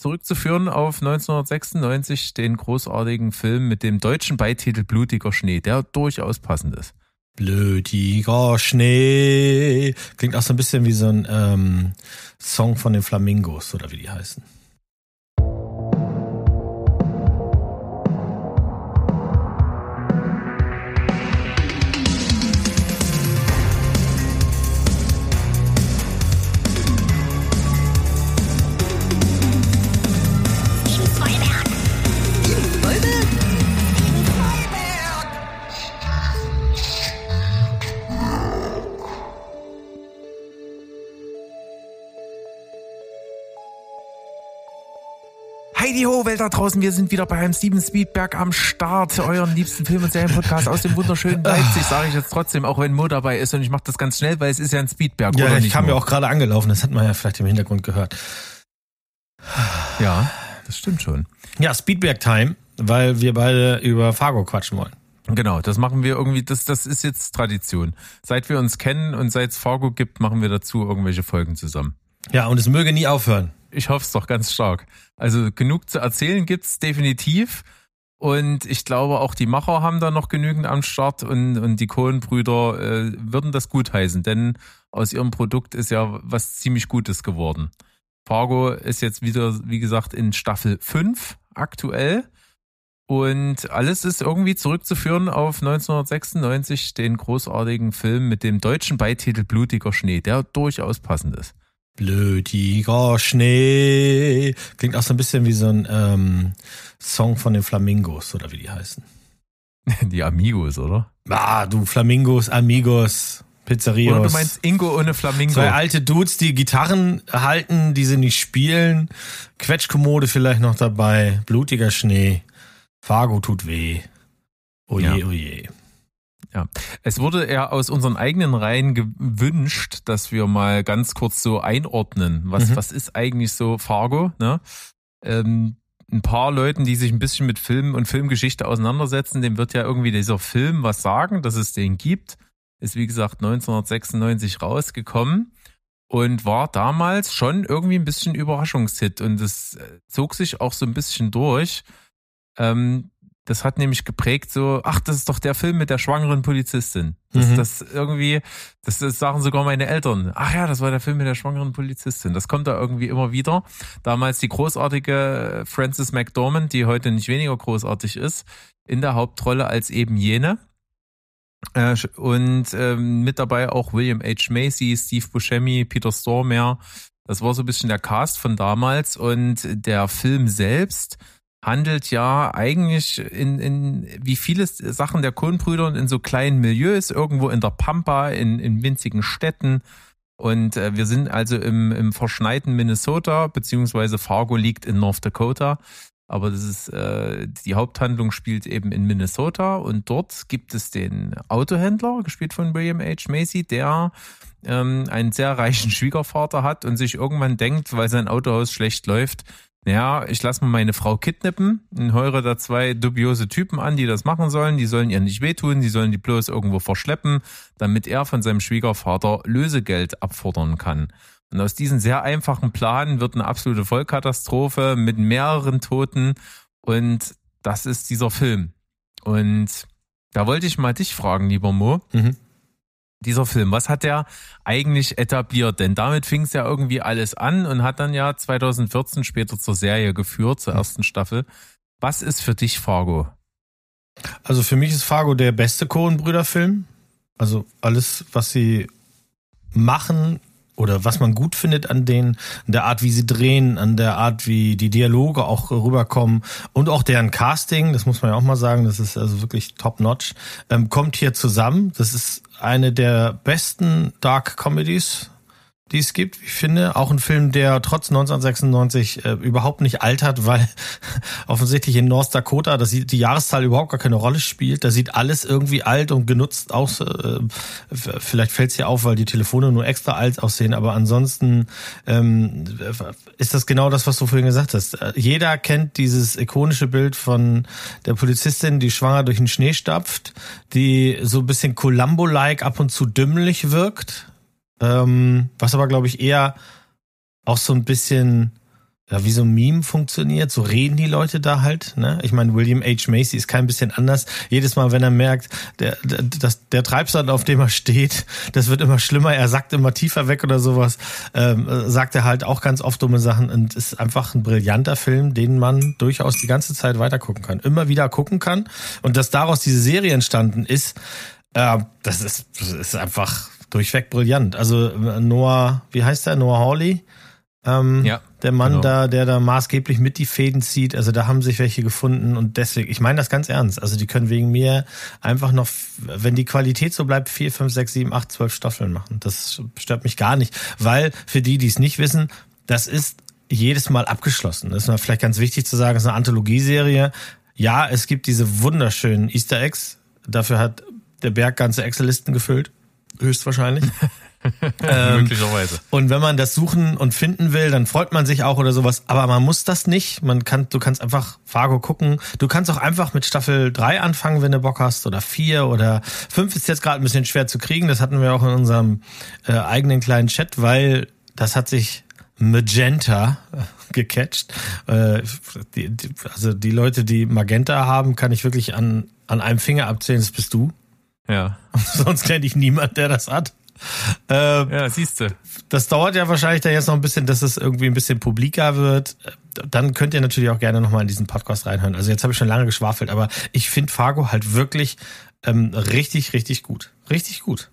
zurückzuführen auf 1996, den großartigen Film mit dem deutschen Beititel Blutiger Schnee, der durchaus passend ist. Blutiger Schnee. Klingt auch so ein bisschen wie so ein ähm, Song von den Flamingos oder wie die heißen. Da draußen, wir sind wieder beim Steven Speedberg am Start, euren liebsten Film- und Serienpodcast aus dem wunderschönen Leipzig, sage ich jetzt trotzdem, auch wenn Mo dabei ist und ich mache das ganz schnell, weil es ist ja ein Speedberg, Ja, oder ich nicht? kam Mo? ja auch gerade angelaufen, das hat man ja vielleicht im Hintergrund gehört. Ja, das stimmt schon. Ja, Speedberg Time, weil wir beide über Fargo quatschen wollen. Genau, das machen wir irgendwie, das, das ist jetzt Tradition. Seit wir uns kennen und seit es Fargo gibt, machen wir dazu irgendwelche Folgen zusammen. Ja, und es möge nie aufhören. Ich hoffe es doch ganz stark. Also genug zu erzählen gibt's definitiv. Und ich glaube, auch die Macher haben da noch genügend am Start und, und die Cohen-Brüder äh, würden das gutheißen, denn aus ihrem Produkt ist ja was ziemlich Gutes geworden. Fargo ist jetzt wieder, wie gesagt, in Staffel 5 aktuell. Und alles ist irgendwie zurückzuführen auf 1996, den großartigen Film mit dem deutschen Beititel Blutiger Schnee, der durchaus passend ist. Blutiger Schnee. Klingt auch so ein bisschen wie so ein ähm, Song von den Flamingos oder wie die heißen. Die Amigos, oder? Ah, du Flamingos, Amigos, Pizzerios. Oder du meinst Ingo ohne Flamingo? Zwei alte Dudes, die Gitarren halten, die sie nicht spielen. Quetschkommode vielleicht noch dabei. Blutiger Schnee. Fargo tut weh. Oje, Ja. oje. Es wurde ja aus unseren eigenen Reihen gewünscht, dass wir mal ganz kurz so einordnen, was, Mhm. was ist eigentlich so Fargo, ne? Ähm, ein paar Leuten, die sich ein bisschen mit Film und Filmgeschichte auseinandersetzen, dem wird ja irgendwie dieser Film was sagen, dass es den gibt. Ist wie gesagt 1996 rausgekommen und war damals schon irgendwie ein bisschen Überraschungshit und es äh, zog sich auch so ein bisschen durch. Ähm, das hat nämlich geprägt so, ach, das ist doch der Film mit der schwangeren Polizistin. Das, Mhm. das irgendwie, das, das sagen sogar meine Eltern. Ach ja, das war der Film mit der schwangeren Polizistin. Das kommt da irgendwie immer wieder. Damals die großartige Frances McDormand, die heute nicht weniger großartig ist, in der Hauptrolle als eben jene. Äh, Und ähm, mit dabei auch William H. Macy, Steve Buscemi, Peter Stormare. Das war so ein bisschen der Cast von damals. Und der Film selbst handelt ja eigentlich in, in wie viele Sachen der Coen-Brüder in so kleinen Milieus, irgendwo in der Pampa, in, in winzigen Städten. Und äh, wir sind also im, im verschneiten Minnesota, beziehungsweise Fargo liegt in North Dakota. Aber das ist, äh, die Haupthandlung spielt eben in Minnesota und dort gibt es den Autohändler, gespielt von William H. Macy, der ähm, einen sehr reichen Schwiegervater hat und sich irgendwann denkt, weil sein Autohaus schlecht läuft, ja, ich lasse mal meine Frau kidnappen und heure da zwei dubiose Typen an, die das machen sollen. Die sollen ihr nicht wehtun, die sollen die bloß irgendwo verschleppen, damit er von seinem Schwiegervater Lösegeld abfordern kann. Und aus diesem sehr einfachen Plan wird eine absolute Vollkatastrophe mit mehreren Toten und das ist dieser Film. Und da wollte ich mal dich fragen, lieber Mo, Mhm. Dieser Film, was hat der eigentlich etabliert? Denn damit fing es ja irgendwie alles an und hat dann ja 2014 später zur Serie geführt, zur ersten Staffel. Was ist für dich Fargo? Also für mich ist Fargo der beste Coen-Brüder-Film. Also alles, was sie machen oder was man gut findet an denen, an der Art, wie sie drehen, an der Art, wie die Dialoge auch rüberkommen und auch deren Casting, das muss man ja auch mal sagen, das ist also wirklich top-notch, ähm, kommt hier zusammen. Das ist eine der besten Dark Comedies, die es gibt, ich finde. Auch ein Film, der trotz 1996 äh, überhaupt nicht altert, weil offensichtlich in North Dakota, dass die Jahreszahl überhaupt gar keine Rolle spielt. Da sieht alles irgendwie alt und genutzt aus. Äh, vielleicht fällt es dir auf, weil die Telefone nur extra alt aussehen, aber ansonsten ähm, ist das genau das, was du vorhin gesagt hast. Äh, Jeder kennt dieses ikonische Bild von der Polizistin, die schwanger durch den Schnee stapft, die so ein bisschen Columbo-like ab und zu dümmlich wirkt ähm, was aber, glaube ich, eher auch so ein bisschen ja, wie so ein Meme funktioniert. So reden die Leute da halt. Ne? Ich meine, William H. Macy ist kein bisschen anders. Jedes Mal, wenn er merkt, der, der, das, der Treibsand, auf dem er steht, das wird immer schlimmer, er sagt immer tiefer weg oder sowas, ähm, sagt er halt auch ganz oft dumme Sachen und ist einfach ein brillanter Film, den man durchaus die ganze Zeit weiter gucken kann. Immer wieder gucken kann. Und dass daraus diese Serie entstanden ist, äh, das ist, das ist einfach durchweg brillant. Also Noah, wie heißt der? Noah Hawley? Ähm, ja, der Mann genau. da, der da maßgeblich mit die Fäden zieht, also da haben sich welche gefunden und deswegen, ich meine das ganz ernst, also die können wegen mir einfach noch, wenn die Qualität so bleibt, vier, fünf, sechs, sieben, acht, zwölf Staffeln machen. Das stört mich gar nicht, weil für die, die es nicht wissen, das ist jedes Mal abgeschlossen. Das ist mal vielleicht ganz wichtig zu sagen, es ist eine Anthologieserie. Ja, es gibt diese wunderschönen Easter Eggs. Dafür hat der Berg ganze Excel-Listen gefüllt. Höchstwahrscheinlich. ähm, Möglicherweise. Und wenn man das suchen und finden will, dann freut man sich auch oder sowas. Aber man muss das nicht. Man kann, du kannst einfach Fargo gucken. Du kannst auch einfach mit Staffel 3 anfangen, wenn du Bock hast. Oder 4 oder 5 ist jetzt gerade ein bisschen schwer zu kriegen. Das hatten wir auch in unserem äh, eigenen kleinen Chat, weil das hat sich Magenta gecatcht. Äh, die, die, also die Leute, die Magenta haben, kann ich wirklich an, an einem Finger abzählen. Das bist du. Ja. Sonst kenne ich niemand, der das hat. Äh, ja, siehst du. Das dauert ja wahrscheinlich dann jetzt noch ein bisschen, dass es irgendwie ein bisschen publiker wird. Dann könnt ihr natürlich auch gerne nochmal in diesen Podcast reinhören. Also jetzt habe ich schon lange geschwafelt, aber ich finde Fargo halt wirklich ähm, richtig, richtig gut. Richtig gut.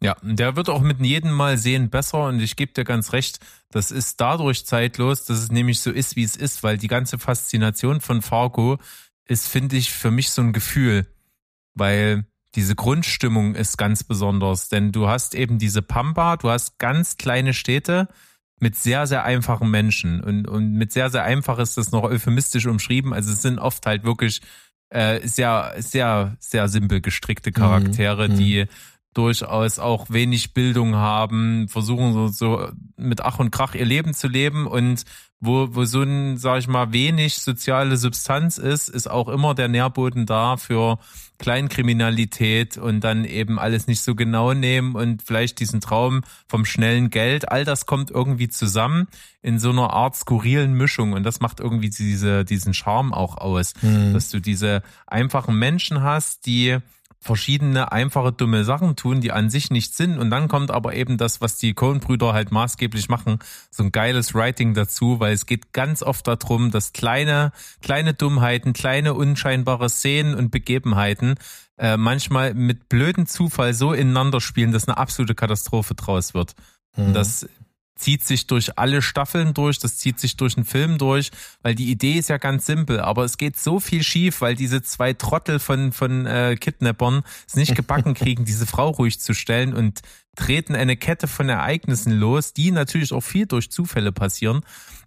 Ja, der wird auch mit jedem Mal sehen besser und ich gebe dir ganz recht, das ist dadurch zeitlos, dass es nämlich so ist, wie es ist, weil die ganze Faszination von Fargo ist, finde ich, für mich so ein Gefühl, weil diese Grundstimmung ist ganz besonders, denn du hast eben diese Pampa, du hast ganz kleine Städte mit sehr, sehr einfachen Menschen und, und mit sehr, sehr einfach ist das noch euphemistisch umschrieben. Also es sind oft halt wirklich äh, sehr, sehr, sehr simpel gestrickte Charaktere, mhm. die durchaus auch wenig Bildung haben, versuchen so, so mit Ach und Krach ihr Leben zu leben und wo, wo so ein, sag ich mal, wenig soziale Substanz ist, ist auch immer der Nährboden da für Kleinkriminalität und dann eben alles nicht so genau nehmen und vielleicht diesen Traum vom schnellen Geld. All das kommt irgendwie zusammen in so einer Art skurrilen Mischung und das macht irgendwie diese, diesen Charme auch aus, mhm. dass du diese einfachen Menschen hast, die verschiedene einfache dumme Sachen tun, die an sich nichts sind. Und dann kommt aber eben das, was die Coen-Brüder halt maßgeblich machen, so ein geiles Writing dazu, weil es geht ganz oft darum, dass kleine, kleine Dummheiten, kleine unscheinbare Szenen und Begebenheiten äh, manchmal mit blöden Zufall so ineinander spielen, dass eine absolute Katastrophe draus wird. Mhm. Das zieht sich durch alle Staffeln durch, das zieht sich durch einen Film durch, weil die Idee ist ja ganz simpel, aber es geht so viel schief, weil diese zwei Trottel von, von äh, Kidnappern es nicht gebacken kriegen, diese Frau ruhig zu stellen und treten eine Kette von Ereignissen los, die natürlich auch viel durch Zufälle passieren,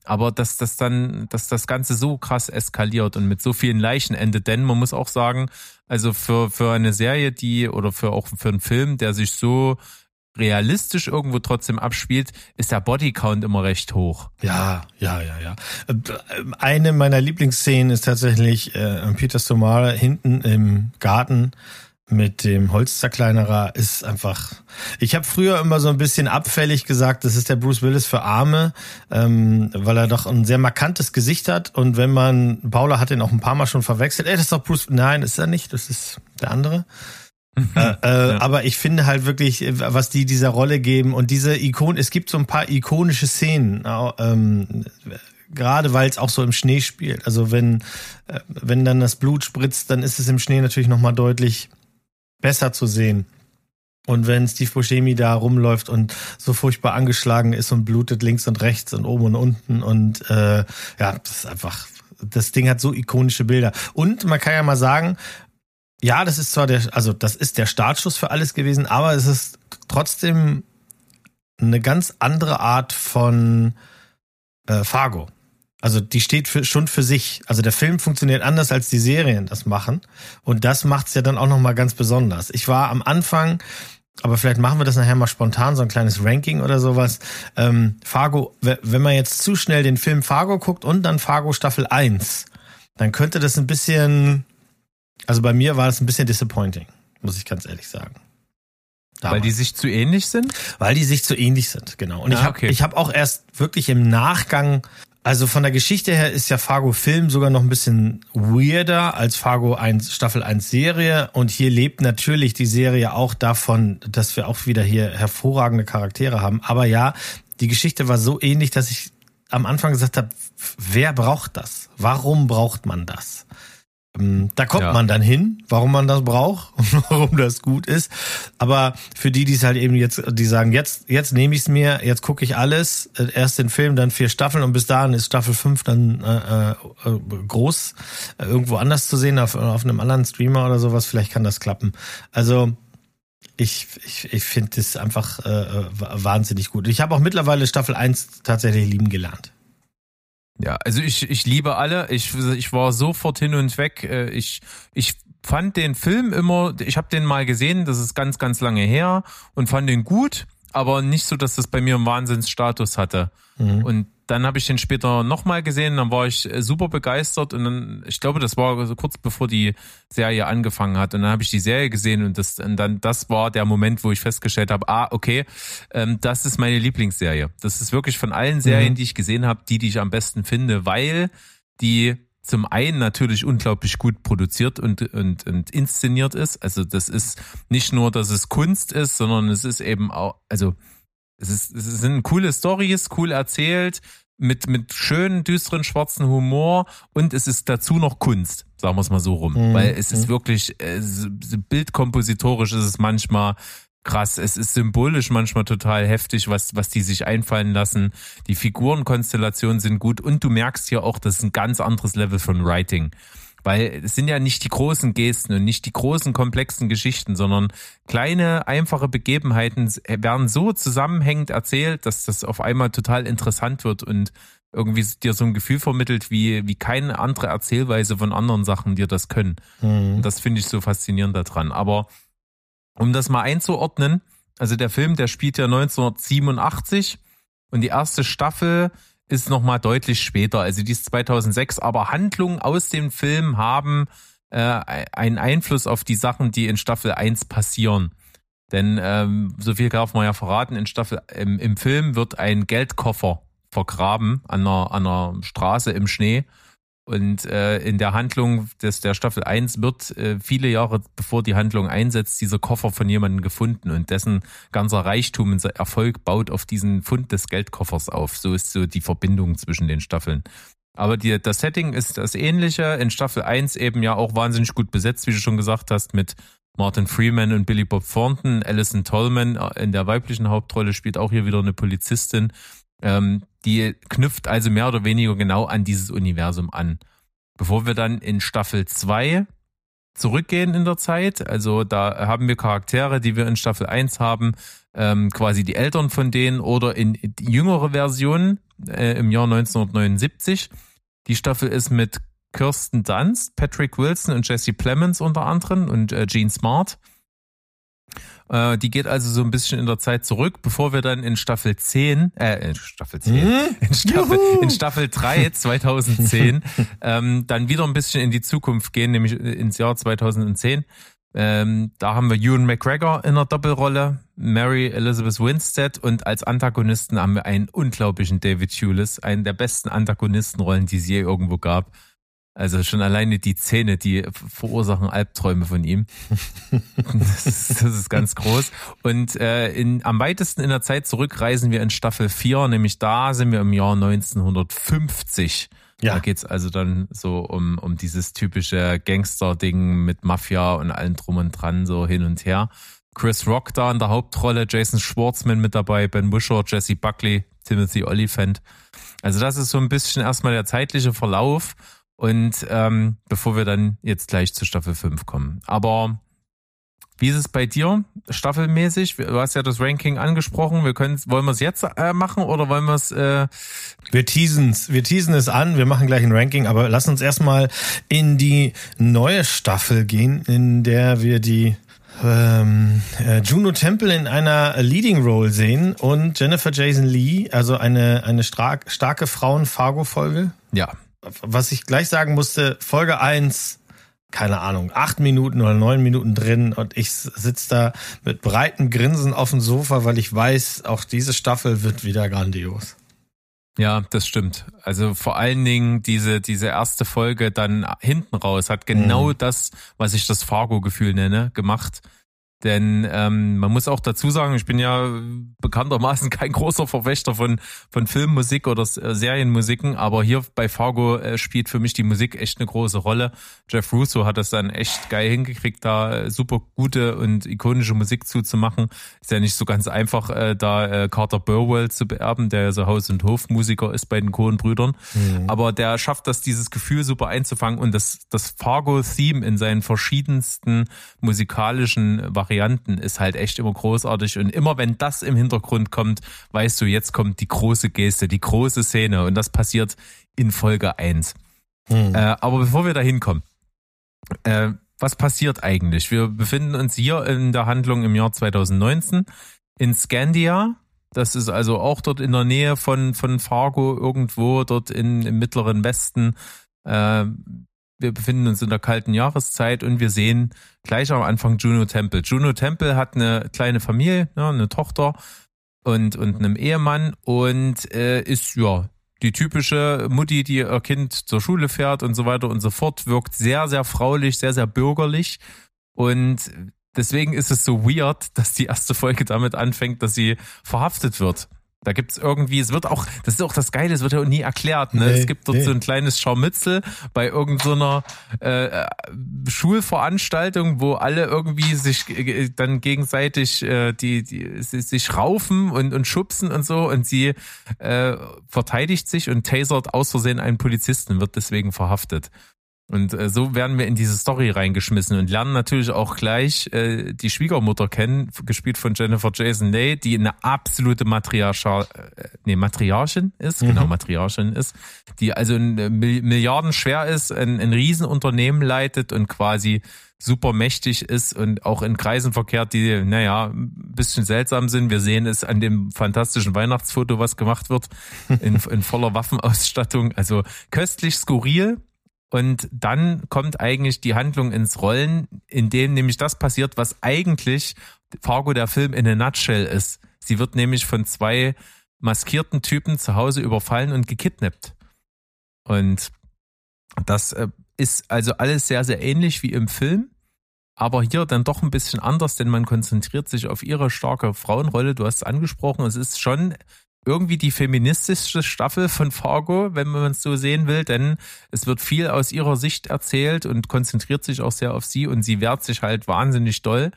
aber dass das dann, dass das Ganze so krass eskaliert und mit so vielen Leichen endet, denn man muss auch sagen, also für, für eine Serie, die oder für auch für einen Film, der sich so realistisch irgendwo trotzdem abspielt, ist der Bodycount immer recht hoch. Ja, ja, ja, ja. Eine meiner Lieblingsszenen ist tatsächlich äh, Peter Stomare hinten im Garten mit dem Holzzerkleinerer ist einfach. Ich habe früher immer so ein bisschen abfällig gesagt, das ist der Bruce Willis für Arme, ähm, weil er doch ein sehr markantes Gesicht hat. Und wenn man, Paula hat ihn auch ein paar Mal schon verwechselt, ey, das ist doch Bruce. Nein, ist er nicht, das ist der andere äh, äh, ja. Aber ich finde halt wirklich, was die dieser Rolle geben und diese Ikon, es gibt so ein paar ikonische Szenen, ähm, gerade weil es auch so im Schnee spielt. Also wenn, äh, wenn dann das Blut spritzt, dann ist es im Schnee natürlich nochmal deutlich besser zu sehen. Und wenn Steve Buscemi da rumläuft und so furchtbar angeschlagen ist und blutet links und rechts und oben und unten und äh, ja, das ist einfach, das Ding hat so ikonische Bilder. Und man kann ja mal sagen, ja, das ist zwar der, also das ist der Startschuss für alles gewesen, aber es ist trotzdem eine ganz andere Art von äh, Fargo. Also die steht für, schon für sich. Also der Film funktioniert anders, als die Serien das machen. Und das macht's ja dann auch nochmal ganz besonders. Ich war am Anfang, aber vielleicht machen wir das nachher mal spontan, so ein kleines Ranking oder sowas. Ähm, Fargo, wenn man jetzt zu schnell den Film Fargo guckt und dann Fargo Staffel 1, dann könnte das ein bisschen also bei mir war das ein bisschen disappointing, muss ich ganz ehrlich sagen. Damals. Weil die sich zu ähnlich sind? Weil die sich zu ähnlich sind, genau. Und ah, ich habe okay. ich hab auch erst wirklich im Nachgang Also von der Geschichte her ist ja Fargo Film sogar noch ein bisschen weirder als Fargo 1, Staffel 1 Serie. Und hier lebt natürlich die Serie auch davon, dass wir auch wieder hier hervorragende Charaktere haben. Aber ja, die Geschichte war so ähnlich, dass ich am Anfang gesagt habe, wer braucht das? Warum braucht man das? Ähm, da kommt ja. man dann hin, warum man das braucht und warum das gut ist. Aber für die, die es halt eben jetzt, die sagen, jetzt, jetzt nehme ich es mir, jetzt gucke ich alles, äh, erst den Film, dann vier Staffeln und bis dahin ist Staffel 5 dann äh, äh, groß äh, irgendwo anders zu sehen, auf, auf einem anderen Streamer oder sowas, vielleicht kann das klappen. Also ich, ich, ich finde es einfach äh, äh wahnsinnig gut. Ich habe auch mittlerweile Staffel 1 tatsächlich lieben gelernt. Ja, also ich, ich liebe alle. Ich, ich war sofort hin und weg. Äh, ich, ich fand den Film immer, ich habe den mal gesehen, das ist ganz, ganz lange her und fand den gut, aber nicht so, dass das bei mir einen Wahnsinnsstatus hatte. Mhm. Und dann habe ich den später nochmal gesehen, dann war ich äh, super begeistert und dann, ich glaube, das war so kurz bevor die Serie angefangen hat und dann habe ich die Serie gesehen und das und dann das war der Moment, wo ich festgestellt habe, ah, okay, ähm, das ist meine Lieblingsserie. Das ist wirklich von allen Serien, mhm. die ich gesehen habe, die, die ich am besten finde, weil die zum einen natürlich unglaublich gut produziert und, und, und inszeniert ist. Also das ist nicht nur, dass es Kunst ist, sondern es ist eben auch, also es, ist, es sind coole Stories, cool erzählt, mit, mit schönen, düsteren, schwarzen Humor und es ist dazu noch Kunst, sagen wir es mal so rum. Mhm. Weil es ist mhm. wirklich, äh, bildkompositorisch ist es manchmal krass. Es ist symbolisch manchmal total heftig, was, was die sich einfallen lassen. Die Figurenkonstellationen sind gut und du merkst hier auch, das ist ein ganz anderes Level von Writing. Weil es sind ja nicht die großen Gesten und nicht die großen komplexen Geschichten, sondern kleine, einfache Begebenheiten werden so zusammenhängend erzählt, dass das auf einmal total interessant wird und irgendwie dir so ein Gefühl vermittelt, wie, wie keine andere Erzählweise von anderen Sachen dir das können. Mhm. Das finde ich so faszinierend daran. Aber um das mal einzuordnen, also der Film, der spielt ja 1987 und die erste Staffel ist nochmal deutlich später. Also die ist 2006, aber Handlungen aus dem Film haben äh, einen Einfluss auf die Sachen, die in Staffel 1 passieren. Denn ähm, so viel darf man ja verraten, in Staffel im, im Film wird ein Geldkoffer vergraben an einer, an einer Straße im Schnee und äh, in der Handlung des, der Staffel 1 wird äh, viele Jahre bevor die Handlung einsetzt, dieser Koffer von jemandem gefunden und dessen ganzer Reichtum und Erfolg baut auf diesen Fund des Geldkoffers auf. So ist so die Verbindung zwischen den Staffeln. Aber die, das Setting ist das ähnliche. In Staffel 1 eben ja auch wahnsinnig gut besetzt, wie du schon gesagt hast, mit Martin Freeman und Billy Bob Thornton. Alison Tolman äh, in der weiblichen Hauptrolle spielt auch hier wieder eine Polizistin. Ähm, die knüpft also mehr oder weniger genau an dieses Universum an. Bevor wir dann in Staffel 2 zurückgehen in der Zeit, also da haben wir Charaktere, die wir in Staffel 1 haben, ähm, quasi die Eltern von denen oder in jüngere Versionen äh, im Jahr 1979. Die Staffel ist mit Kirsten Dunst, Patrick Wilson und Jesse Plemons unter anderem und äh, Gene Smart. Äh, die geht also so ein bisschen in der Zeit zurück, bevor wir dann in Staffel 10, äh, in Staffel 10, hm? in, Staffel, in Staffel 3 2010, ähm, dann wieder ein bisschen in die Zukunft gehen, nämlich ins Jahr 2010. Ähm, da haben wir Ewan McGregor in der Doppelrolle, Mary Elizabeth Winstead und als Antagonisten haben wir einen unglaublichen David Hewlett, einen der besten Antagonistenrollen, die es je irgendwo gab. Also schon alleine die Zähne, die verursachen Albträume von ihm. Das ist, das ist ganz groß. Und äh, in, am weitesten in der Zeit zurückreisen wir in Staffel 4, nämlich da sind wir im Jahr 1950. Ja. Da geht's also dann so um, um dieses typische Gangster-Ding mit Mafia und allem drum und dran, so hin und her. Chris Rock da in der Hauptrolle, Jason Schwartzman mit dabei, Ben Wishaw, Jesse Buckley, Timothy Oliphant. Also das ist so ein bisschen erstmal der zeitliche Verlauf. Und ähm, bevor wir dann jetzt gleich zu Staffel 5 kommen. Aber wie ist es bei dir, staffelmäßig? Du hast ja das Ranking angesprochen. Wir können, wollen wir es jetzt äh, machen oder wollen wir es? Äh wir teasen es, wir teasen es an. Wir machen gleich ein Ranking, aber lass uns erstmal in die neue Staffel gehen, in der wir die ähm, äh, Juno Temple in einer Leading Role sehen und Jennifer Jason Lee, also eine eine stark, starke Frauen-Fargo-Folge. Ja was ich gleich sagen musste, Folge 1, keine Ahnung, acht Minuten oder neun Minuten drin und ich sitze da mit breitem Grinsen auf dem Sofa, weil ich weiß, auch diese Staffel wird wieder grandios. Ja, das stimmt. Also vor allen Dingen diese, diese erste Folge dann hinten raus hat genau mhm. das, was ich das Fargo-Gefühl nenne, gemacht. Denn ähm, man muss auch dazu sagen, ich bin ja bekanntermaßen kein großer Verfechter von, von Filmmusik oder äh, Serienmusiken, aber hier bei Fargo äh, spielt für mich die Musik echt eine große Rolle. Jeff Russo hat das dann echt geil hingekriegt, da äh, super gute und ikonische Musik zuzumachen. Ist ja nicht so ganz einfach, äh, da äh, Carter Burwell zu beerben, der ja so Haus- und Hofmusiker ist bei den Cohen-Brüdern. Mhm. Aber der schafft das, dieses Gefühl super einzufangen und das, das Fargo-Theme in seinen verschiedensten musikalischen Varianten Varianten ist halt echt immer großartig. Und immer wenn das im Hintergrund kommt, weißt du, jetzt kommt die große Geste, die große Szene. Und das passiert in Folge 1. Hm. Äh, aber bevor wir da hinkommen, äh, was passiert eigentlich? Wir befinden uns hier in der Handlung im Jahr 2019 in Scandia. Das ist also auch dort in der Nähe von, von Fargo, irgendwo dort in, im mittleren Westen. Äh, wir befinden uns in der kalten Jahreszeit und wir sehen gleich am Anfang Juno Temple. Juno Temple hat eine kleine Familie, ja, eine Tochter und, und einem Ehemann und äh, ist ja die typische Mutti, die ihr Kind zur Schule fährt und so weiter und so fort, wirkt sehr, sehr fraulich, sehr, sehr bürgerlich und deswegen ist es so weird, dass die erste Folge damit anfängt, dass sie verhaftet wird. Da gibt's irgendwie, es wird auch, das ist auch das Geile, es wird ja auch nie erklärt. Ne? Nee, es gibt dort nee. so ein kleines Scharmützel bei irgendeiner so äh, Schulveranstaltung, wo alle irgendwie sich äh, dann gegenseitig äh, die, die sich raufen und, und schubsen und so und sie äh, verteidigt sich und tasert aus Versehen einen Polizisten, wird deswegen verhaftet. Und äh, so werden wir in diese Story reingeschmissen und lernen natürlich auch gleich äh, die Schwiegermutter kennen, gespielt von Jennifer Jason Leigh, die eine absolute Matriarcha, äh, nee, Matriarchin ist, genau, mhm. genau, Matriarchin ist, die also ein äh, Milliarden schwer ist, ein, ein Riesenunternehmen leitet und quasi super mächtig ist und auch in Kreisen verkehrt, die, naja, ein bisschen seltsam sind. Wir sehen es an dem fantastischen Weihnachtsfoto, was gemacht wird, in, in voller Waffenausstattung. Also köstlich skurril, und dann kommt eigentlich die Handlung ins Rollen, in dem nämlich das passiert, was eigentlich Fargo der Film in a nutshell ist. Sie wird nämlich von zwei maskierten Typen zu Hause überfallen und gekidnappt. Und das äh, ist also alles sehr, sehr ähnlich wie im Film, aber hier dann doch ein bisschen anders, denn man konzentriert sich auf ihre starke Frauenrolle. Du hast es angesprochen, es ist schon irgendwie die feministischste Staffel von Fargo, wenn man es so sehen will, denn es wird viel aus ihrer Sicht erzählt und konzentriert sich auch sehr auf sie und sie wehrt sich halt wahnsinnig doll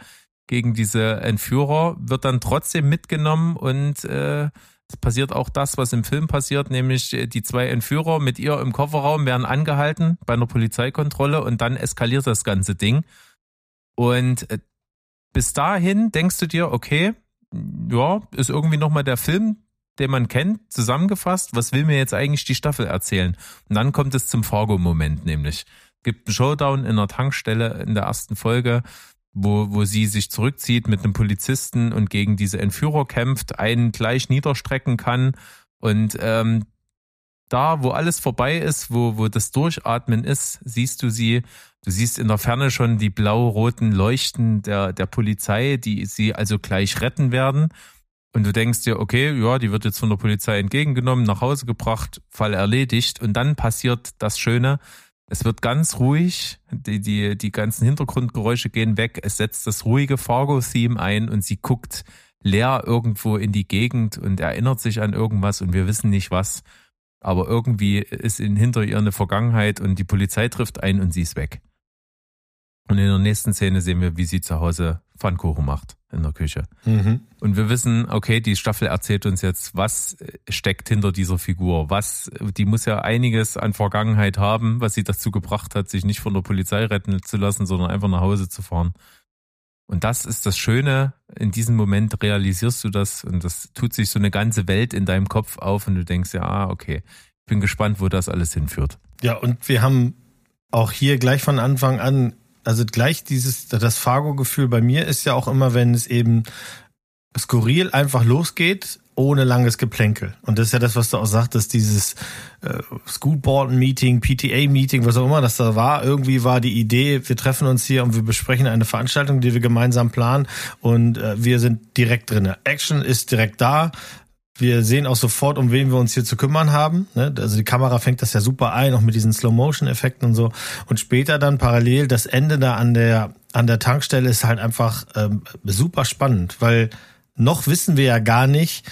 gegen diese Entführer, wird dann trotzdem mitgenommen und äh, es passiert auch das, was im Film passiert, nämlich äh, die zwei Entführer mit ihr im Kofferraum werden angehalten bei einer Polizeikontrolle und dann eskaliert das ganze Ding. Und äh, bis dahin denkst du dir, okay, ja, ist irgendwie nochmal der Film den man kennt, zusammengefasst, was will mir jetzt eigentlich die Staffel erzählen? Und dann kommt es zum Fargo-Moment nämlich. Gibt einen Showdown in einer Tankstelle in der ersten Folge, wo, wo sie sich zurückzieht mit einem Polizisten und gegen diese Entführer kämpft, einen gleich niederstrecken kann. Und ähm, da, wo alles vorbei ist, wo, wo das Durchatmen ist, siehst du sie, du siehst in der Ferne schon die blau-roten Leuchten der, der Polizei, die sie also gleich retten werden. Und du denkst dir, okay, ja, die wird jetzt von der Polizei entgegengenommen, nach Hause gebracht, Fall erledigt. Und dann passiert das Schöne. Es wird ganz ruhig, die, die, die ganzen Hintergrundgeräusche gehen weg. Es setzt das ruhige Fargo-Theme ein und sie guckt leer irgendwo in die Gegend und erinnert sich an irgendwas und wir wissen nicht was. Aber irgendwie ist in, hinter ihr eine Vergangenheit und die Polizei trifft ein und sie ist weg. Und in der nächsten Szene sehen wir, wie sie zu Hause Pfannkuchen macht in der Küche. Mhm. Und wir wissen, okay, die Staffel erzählt uns jetzt, was steckt hinter dieser Figur. Was, die muss ja einiges an Vergangenheit haben, was sie dazu gebracht hat, sich nicht von der Polizei retten zu lassen, sondern einfach nach Hause zu fahren. Und das ist das Schöne. In diesem Moment realisierst du das und das tut sich so eine ganze Welt in deinem Kopf auf und du denkst ja, ah, okay, ich bin gespannt, wo das alles hinführt. Ja, und wir haben auch hier gleich von Anfang an also gleich dieses, das Fargo-Gefühl bei mir ist ja auch immer, wenn es eben skurril einfach losgeht, ohne langes Geplänkel. Und das ist ja das, was du auch sagtest, dieses äh, Schoolboard-Meeting, PTA-Meeting, was auch immer das da war. Irgendwie war die Idee, wir treffen uns hier und wir besprechen eine Veranstaltung, die wir gemeinsam planen und äh, wir sind direkt drinne. Action ist direkt da. Wir sehen auch sofort, um wen wir uns hier zu kümmern haben. Ne? Also die Kamera fängt das ja super ein, auch mit diesen Slow-Motion-Effekten und so. Und später dann parallel das Ende da an der an der Tankstelle ist halt einfach ähm, super spannend, weil noch wissen wir ja gar nicht,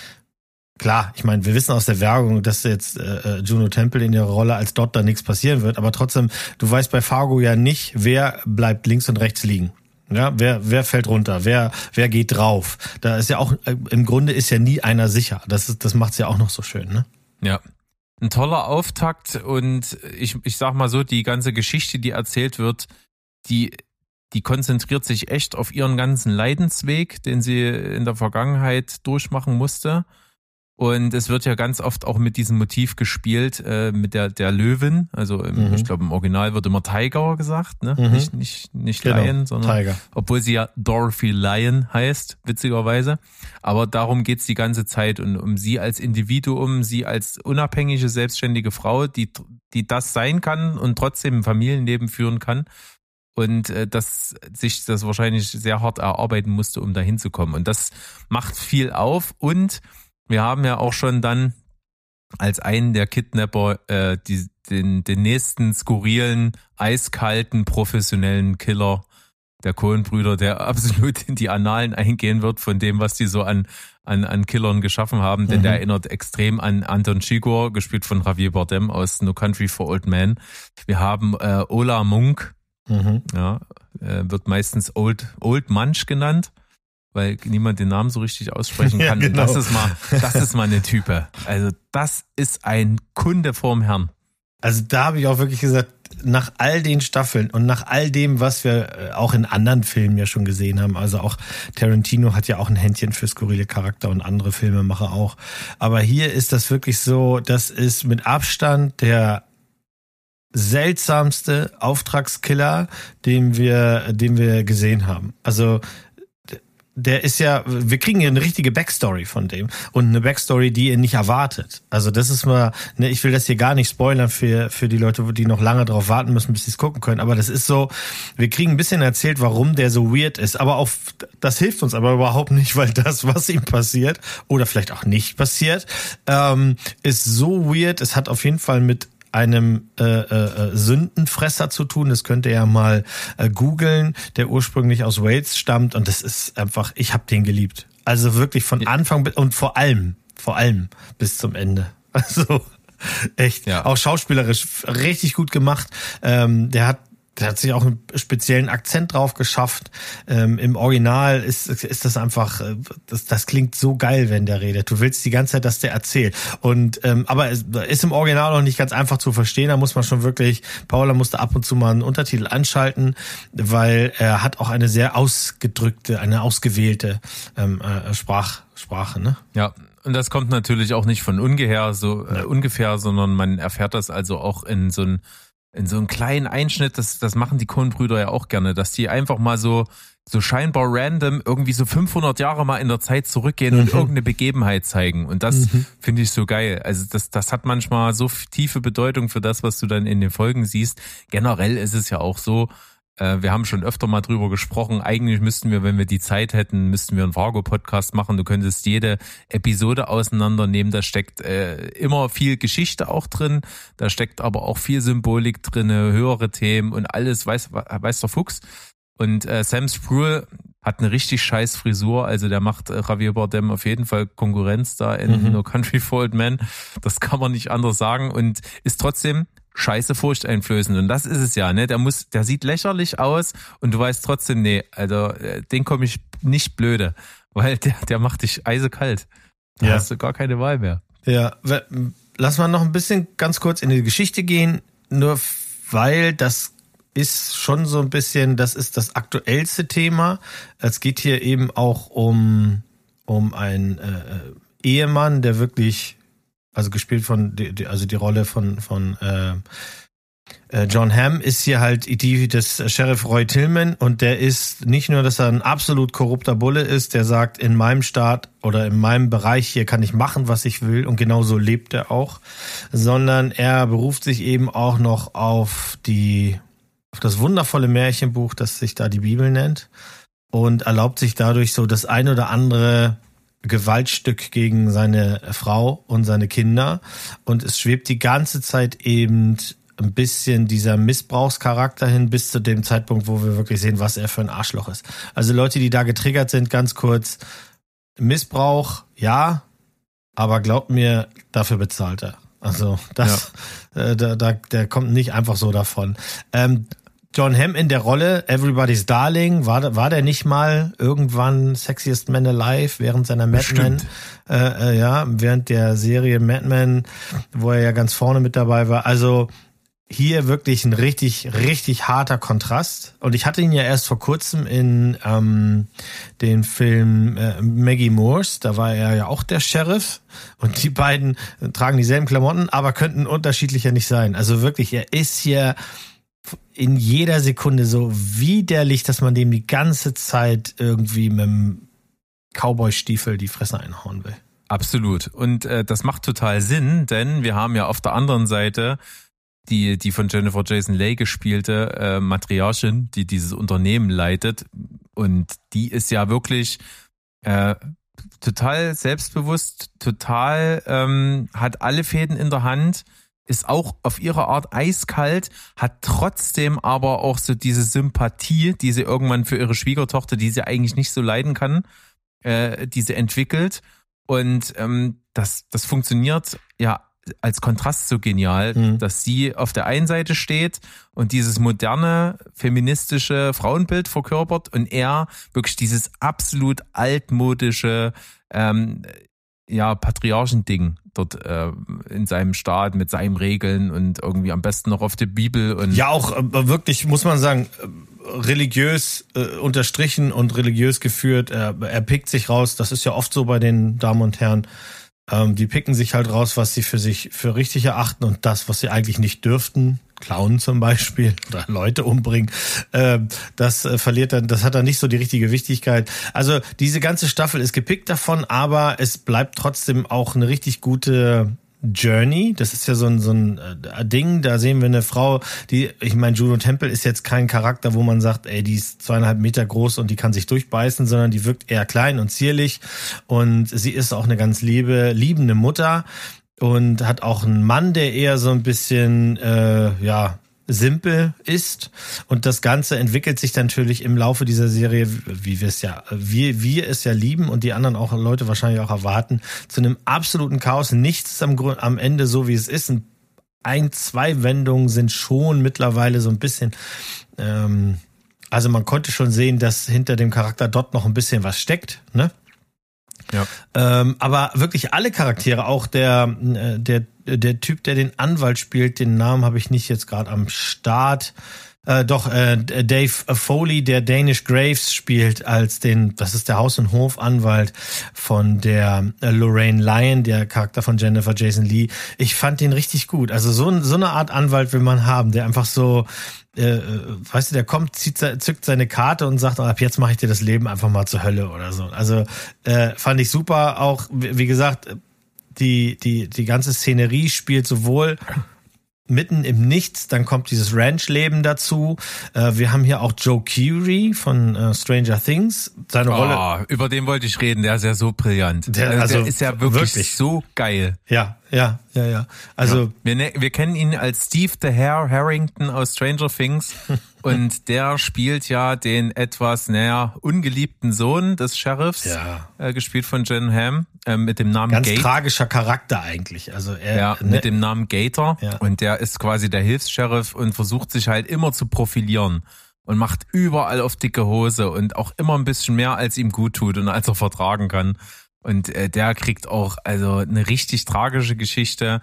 klar, ich meine, wir wissen aus der Werbung, dass jetzt äh, äh, Juno Temple in ihrer Rolle als Dot da nichts passieren wird, aber trotzdem, du weißt bei Fargo ja nicht, wer bleibt links und rechts liegen. Ja, wer, wer fällt runter? Wer, wer geht drauf? Da ist ja auch, äh, im Grunde ist ja nie einer sicher. Das ist, das macht's ja auch noch so schön, ne? Ja. Ein toller Auftakt und ich, ich sag mal so, die ganze Geschichte, die erzählt wird, die die konzentriert sich echt auf ihren ganzen Leidensweg, den sie in der Vergangenheit durchmachen musste. Und es wird ja ganz oft auch mit diesem Motiv gespielt, äh, mit der, der Löwin. Also im, mhm. ich glaube, im Original wird immer Tiger gesagt, ne? Mhm. Nicht, nicht, nicht genau. Lion, sondern Tiger. obwohl sie ja Dorothy Lion heißt, witzigerweise. Aber darum geht's die ganze Zeit und um sie als Individuum, sie als unabhängige, selbstständige Frau, die, die das sein kann und trotzdem ein Familienleben führen kann und äh, dass sich das wahrscheinlich sehr hart erarbeiten musste, um da hinzukommen. Und das macht viel auf. Und wir haben ja auch schon dann als einen der Kidnapper äh, die, den, den nächsten skurrilen, eiskalten, professionellen Killer der Cohen-Brüder, der absolut in die Annalen eingehen wird von dem, was die so an, an, an Killern geschaffen haben. Denn mhm. der erinnert extrem an Anton Chigor, gespielt von Javier Bardem aus No Country for Old Men. Wir haben äh, Ola Munk, Mhm. Ja, äh, wird meistens Old, Old Munch genannt, weil niemand den Namen so richtig aussprechen kann. Ja, genau. Das ist mal, das ist mal eine Type. Also das ist ein Kunde vorm Herrn. Also da habe ich auch wirklich gesagt, nach all den Staffeln und nach all dem, was wir äh, auch in anderen Filmen ja schon gesehen haben, also auch Tarantino hat ja auch ein Händchen für skurrile Charakter und andere Filmemacher auch. Aber hier ist das wirklich so, das ist mit Abstand der seltsamste Auftragskiller, den wir, den wir gesehen haben. Also der ist ja, wir kriegen ja eine richtige Backstory von dem und eine Backstory, die ihr nicht erwartet. Also das ist mal, ne, ich will das hier gar nicht spoilern für für die Leute, die noch lange drauf warten müssen, bis sie es gucken können. Aber das ist so, wir kriegen ein bisschen erzählt, warum der so weird ist. Aber auch das hilft uns aber überhaupt nicht, weil das, was ihm passiert oder vielleicht auch nicht passiert, ähm, ist so weird. Es hat auf jeden Fall mit einem äh, äh, Sündenfresser zu tun. Das könnt ihr ja mal äh, googeln, der ursprünglich aus Wales stammt und das ist einfach, ich habe den geliebt. Also wirklich von Anfang und vor allem, vor allem bis zum Ende. Also echt, ja. auch schauspielerisch richtig gut gemacht. Ähm, der hat der hat sich auch einen speziellen Akzent drauf geschafft. Ähm, Im Original ist, ist das einfach, äh, das, das klingt so geil, wenn der redet. Du willst die ganze Zeit, dass der erzählt. Und ähm, aber es ist im Original auch nicht ganz einfach zu verstehen. Da muss man schon wirklich, Paula musste ab und zu mal einen Untertitel anschalten, weil er hat auch eine sehr ausgedrückte, eine ausgewählte ähm, äh, Sprach, Sprache, ne? Ja, und das kommt natürlich auch nicht von ungefähr, so äh, ungefähr, sondern man erfährt das also auch in so ein in so einem kleinen Einschnitt, das, das machen die Coen-Brüder ja auch gerne, dass die einfach mal so, so scheinbar random irgendwie so 500 Jahre mal in der Zeit zurückgehen mhm. und irgendeine Begebenheit zeigen. Und das mhm. finde ich so geil. Also das, das hat manchmal so tiefe Bedeutung für das, was du dann in den Folgen siehst. Generell ist es ja auch so, wir haben schon öfter mal drüber gesprochen. Eigentlich müssten wir, wenn wir die Zeit hätten, müssten wir einen Fargo-Podcast machen. Du könntest jede Episode auseinandernehmen. Da steckt äh, immer viel Geschichte auch drin. Da steckt aber auch viel Symbolik drin, höhere Themen und alles, weiß, weiß der Fuchs. Und äh, Sam Spruill hat eine richtig scheiß Frisur, also der macht äh, Javier Bardem auf jeden Fall Konkurrenz da in mhm. No Country for Old Men. Das kann man nicht anders sagen und ist trotzdem scheiße furchteinflößend. Und das ist es ja, ne? Der muss, der sieht lächerlich aus und du weißt trotzdem, nee, also äh, den komme ich nicht blöde, weil der, der macht dich eisekalt. Da ja. hast du gar keine Wahl mehr. Ja, lass mal noch ein bisschen ganz kurz in die Geschichte gehen, nur weil das ist schon so ein bisschen, das ist das aktuellste Thema. Es geht hier eben auch um, um einen äh, äh Ehemann, der wirklich also gespielt von, also die Rolle von, von äh, äh, John Hamm ist hier halt die des Sheriff Roy Tillman. Und der ist nicht nur, dass er ein absolut korrupter Bulle ist, der sagt, in meinem Staat oder in meinem Bereich hier kann ich machen, was ich will. Und genauso lebt er auch, sondern er beruft sich eben auch noch auf die, auf das wundervolle Märchenbuch, das sich da die Bibel nennt. Und erlaubt sich dadurch so das ein oder andere Gewaltstück gegen seine Frau und seine Kinder. Und es schwebt die ganze Zeit eben ein bisschen dieser Missbrauchscharakter hin bis zu dem Zeitpunkt, wo wir wirklich sehen, was er für ein Arschloch ist. Also Leute, die da getriggert sind, ganz kurz, Missbrauch, ja, aber glaubt mir, dafür bezahlt er. Also das, ja. äh, da, da, der kommt nicht einfach so davon. Ähm, John Hamm in der Rolle, Everybody's Darling, war, war der nicht mal irgendwann Sexiest Man Alive während seiner Mad Men, äh, äh, ja, während der Serie Mad Men, wo er ja ganz vorne mit dabei war. Also hier wirklich ein richtig, richtig harter Kontrast. Und ich hatte ihn ja erst vor kurzem in ähm, den Film äh, Maggie Moores, da war er ja auch der Sheriff. Und die beiden tragen dieselben Klamotten, aber könnten unterschiedlicher nicht sein. Also wirklich, er ist hier in jeder Sekunde so widerlich, dass man dem die ganze Zeit irgendwie mit dem Cowboy-Stiefel die Fresse einhauen will. Absolut. Und äh, das macht total Sinn, denn wir haben ja auf der anderen Seite die, die von Jennifer Jason Leigh gespielte äh, Matriarchin, die dieses Unternehmen leitet. Und die ist ja wirklich äh, total selbstbewusst, total ähm, hat alle Fäden in der Hand, ist auch auf ihre Art eiskalt, hat trotzdem aber auch so diese Sympathie, die sie irgendwann für ihre Schwiegertochter, die sie eigentlich nicht so leiden kann, äh, die sie entwickelt. Und ähm, das, das funktioniert ja als Kontrast so genial, mhm. dass sie auf der einen Seite steht und dieses moderne feministische Frauenbild verkörpert und er wirklich dieses absolut altmodische ähm, ja Patriarchending dort äh, in seinem Staat mit seinen Regeln und irgendwie am besten noch auf der Bibel und ja auch äh, wirklich muss man sagen äh, religiös äh, unterstrichen und religiös geführt. Er, er pickt sich raus. Das ist ja oft so bei den Damen und Herren. Ähm, die picken sich halt raus, was sie für sich für richtig erachten und das, was sie eigentlich nicht dürften, klauen zum Beispiel oder Leute umbringen, äh, das äh, verliert dann, das hat dann nicht so die richtige Wichtigkeit. Also diese ganze Staffel ist gepickt davon, aber es bleibt trotzdem auch eine richtig gute Journey. Das ist ja so ein, so ein äh, Ding. Da sehen wir eine Frau, die, ich meine, Juno Temple ist jetzt kein Charakter, wo man sagt, ey, die ist zweieinhalb Meter groß und die kann sich durchbeißen, sondern die wirkt eher klein und zierlich. Und sie ist auch eine ganz liebe, liebende Mutter und hat auch einen Mann, der eher so ein bisschen, äh, ja, simpel ist. Und das Ganze entwickelt sich natürlich im Laufe dieser Serie, wie wir es ja, wie wir es ja lieben und die anderen auch Leute wahrscheinlich auch erwarten, zu einem absoluten Chaos. Nichts am, Grund, am Ende so, wie es ist. Ein, zwei Wendungen sind schon mittlerweile so ein bisschen, ähm, also man konnte schon sehen, dass hinter dem Charakter dort noch ein bisschen was steckt, ne? Ja. Ähm, aber wirklich alle Charaktere, auch der, äh, der, der Typ, der den Anwalt spielt, den Namen habe ich nicht jetzt gerade am Start. Äh, doch, äh, Dave Foley, der Danish Graves spielt als den, das ist der Haus- und Hofanwalt von der äh, Lorraine Lyon, der Charakter von Jennifer Jason Lee. Ich fand den richtig gut. Also so, so eine Art Anwalt will man haben, der einfach so, äh, äh weißt du, der kommt, zieht, zückt seine Karte und sagt, ab jetzt mache ich dir das Leben einfach mal zur Hölle oder so. Also äh, fand ich super. Auch, wie gesagt, die, die, die ganze Szenerie spielt sowohl mitten im Nichts, dann kommt dieses Ranch-Leben dazu. Äh, wir haben hier auch Joe Curie von äh, Stranger Things. Seine oh, Rolle. Über den wollte ich reden, der ist ja so brillant. Der, also, der ist ja wirklich, wirklich, so geil. Ja, ja, ja, ja. Also. Ja. Wir, ne, wir kennen ihn als Steve the Hare Harrington aus Stranger Things. Und der spielt ja den etwas, naja, ungeliebten Sohn des Sheriffs, ja. äh, gespielt von Jen Ham, äh, mit dem Namen Ganz Gate. tragischer Charakter eigentlich. Also er, ja, ne, mit dem Namen Gator. Ja. Und der ist quasi der Hilfs-Sheriff und versucht sich halt immer zu profilieren und macht überall auf dicke Hose und auch immer ein bisschen mehr, als ihm gut tut und als er vertragen kann. Und äh, der kriegt auch also eine richtig tragische Geschichte,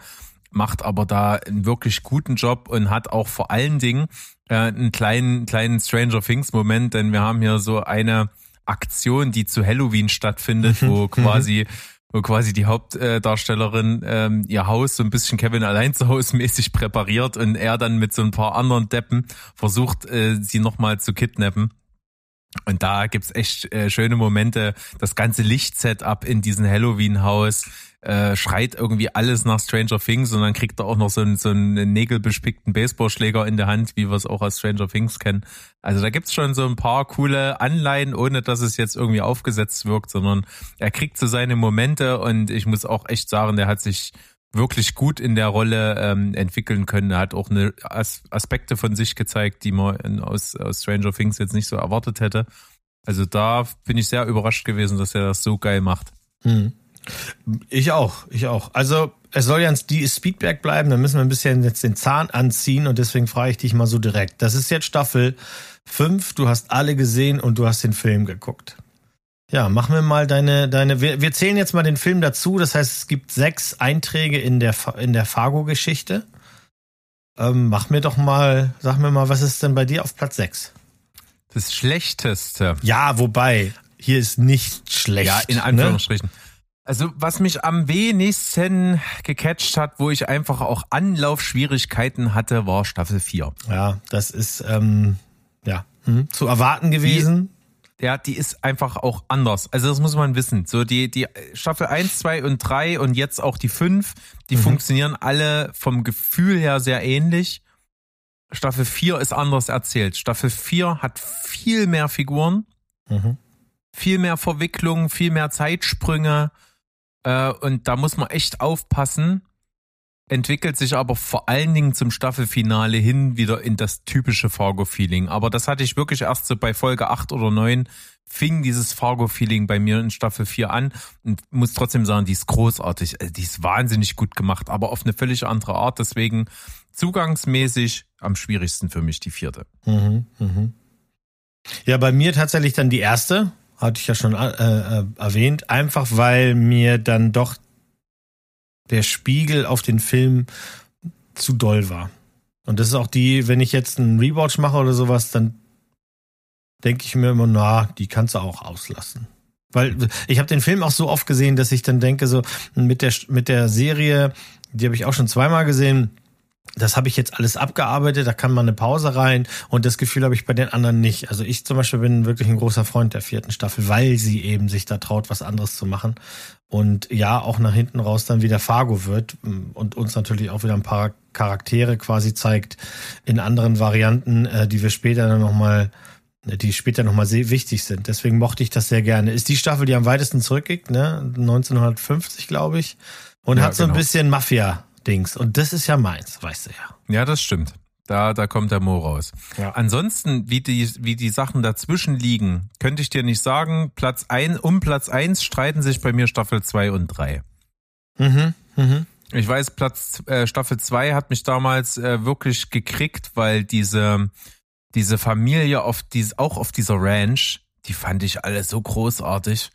macht aber da einen wirklich guten Job und hat auch vor allen Dingen äh, einen kleinen, kleinen Stranger Things Moment, denn wir haben hier so eine Aktion, die zu Halloween stattfindet, wo quasi wo quasi die Hauptdarstellerin ähm, ihr Haus so ein bisschen Kevin allein zu Hause mäßig präpariert und er dann mit so ein paar anderen Deppen versucht, äh, sie nochmal zu kidnappen. Und da gibt's echt äh, schöne Momente. Das ganze Lichtsetup in diesem Halloween-Haus, äh, schreit irgendwie alles nach Stranger Things und dann kriegt er auch noch so einen, so einen nägelbespickten Baseballschläger in der Hand, wie wir es auch aus Stranger Things kennen. Also da gibt's schon so ein paar coole Anleihen, ohne dass es jetzt irgendwie aufgesetzt wirkt, sondern er kriegt so seine Momente und ich muss auch echt sagen, der hat sich wirklich gut in der Rolle ähm, entwickeln können. Er hat auch eine As Aspekte von sich gezeigt, die man in, aus, aus Stranger Things jetzt nicht so erwartet hätte. Also da bin ich sehr überrascht gewesen, dass er das so geil macht. Hm. Ich auch, ich auch. Also es soll ja ein Speedback bleiben, da müssen wir ein bisschen jetzt den Zahn anziehen und deswegen frage ich dich mal so direkt. Das ist jetzt Staffel 5, du hast alle gesehen und du hast den Film geguckt. Ja, machen wir mal deine, deine, wir, wir zählen jetzt mal den Film dazu, das heißt, es gibt sechs Einträge in der, in der Fargo-Geschichte. Ähm, mach mir doch mal, sag mir mal, was ist denn bei dir auf Platz 6? Das Schlechteste. Ja, wobei, hier ist nicht schlecht. Ja, in ne? Anführungsstrichen. Ne? Also, was mich am wenigsten gecatcht hat, wo ich einfach auch Anlaufschwierigkeiten hatte, war Staffel 4. Ja, das ist ähm, ja hm, zu erwarten gewesen. Die, ja, die ist einfach auch anders. Also das muss man wissen. So die, die Staffel 1, 2 und 3 und jetzt auch die 5, die mhm. funktionieren alle vom Gefühl her sehr ähnlich. Staffel 4 ist anders erzählt. Staffel 4 hat viel mehr Figuren, mhm. viel mehr Verwicklungen, viel mehr Zeitsprünge äh, und da muss man echt aufpassen. Entwickelt sich aber vor allen Dingen zum Staffelfinale hin wieder in das typische Fargo-Feeling. Aber das hatte ich wirklich erst so bei Folge 8 oder 9 fing dieses Fargo-Feeling bei mir in Staffel 4 an und muss trotzdem sagen, die ist großartig, äh, die ist wahnsinnig gut gemacht, aber auf eine völlig andere Art. Deswegen zugangsmäßig am schwierigsten für mich die vierte. Mhm, mh. Ja, bei mir tatsächlich dann die erste, hatte ich ja schon äh, äh, erwähnt, einfach weil mir dann doch der Spiegel auf den Film zu doll war. Und das ist auch die, wenn ich jetzt einen Rewatch mache oder sowas, dann denke ich mir immer, na, die kannst du auch auslassen. Weil ich habe den Film auch so oft gesehen, dass ich dann denke, so mit der, mit der Serie, die habe ich auch schon zweimal gesehen, das habe ich jetzt alles abgearbeitet, da kann man eine Pause rein und das Gefühl habe ich bei den anderen nicht. Also ich zum Beispiel bin wirklich ein großer Freund der vierten Staffel, weil sie eben sich da traut, was anderes zu machen und ja, auch nach hinten raus dann wieder Fargo wird und uns natürlich auch wieder ein paar Charaktere quasi zeigt in anderen Varianten, äh, die wir später dann nochmal die später nochmal sehr wichtig sind. Deswegen mochte ich das sehr gerne. Ist die Staffel, die am weitesten zurückgeht, ne? 1950, glaube ich. Und ja, hat so genau. ein bisschen Mafia Dings. Und das ist ja meins, weißt du ja. Ja, das stimmt. Da, da kommt der Mo raus. Ja. Ansonsten, wie die, wie die Sachen dazwischen liegen, könnte ich dir nicht sagen. Platz ein, um Platz eins streiten sich bei mir Staffel zwei und drei. Mhm, mhm. Ich weiß, Platz äh, Staffel zwei hat mich damals äh, wirklich gekriegt, weil diese diese Familie auf dies, auch auf dieser Ranch, die fand ich alle so großartig.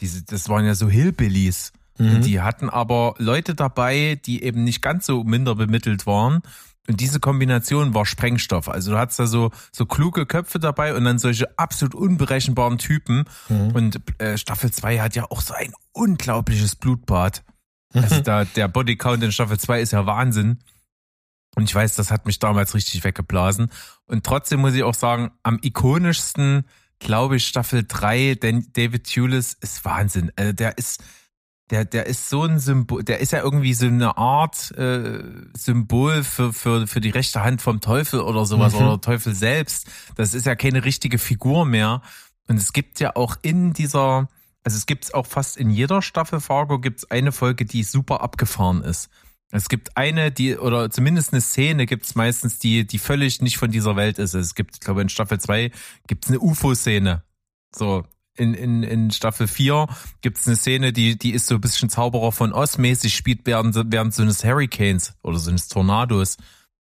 Diese, das waren ja so Hillbillies. Mhm. Die hatten aber Leute dabei, die eben nicht ganz so minder bemittelt waren. Und diese Kombination war Sprengstoff. Also du hattest da so, so kluge Köpfe dabei und dann solche absolut unberechenbaren Typen. Mhm. Und äh, Staffel 2 hat ja auch so ein unglaubliches Blutbad. Also da, der Bodycount in Staffel 2 ist ja Wahnsinn. Und ich weiß, das hat mich damals richtig weggeblasen. Und trotzdem muss ich auch sagen, am ikonischsten, glaube ich, Staffel 3, denn David Tulis ist Wahnsinn. Also der ist, der, der ist so ein Symbol, der ist ja irgendwie so eine Art äh, Symbol für, für, für die rechte Hand vom Teufel oder sowas mhm. oder Teufel selbst. Das ist ja keine richtige Figur mehr. Und es gibt ja auch in dieser, also es gibt auch fast in jeder Staffel Fargo gibt es eine Folge, die super abgefahren ist. Es gibt eine, die, oder zumindest eine Szene gibt es meistens, die, die völlig nicht von dieser Welt ist. Es gibt, ich glaube, in Staffel 2 gibt es eine UFO-Szene. So, in, in, in Staffel 4 gibt es eine Szene, die, die ist so ein bisschen Zauberer von Oz mäßig, spielt während, während so eines Hurricanes oder so eines Tornados.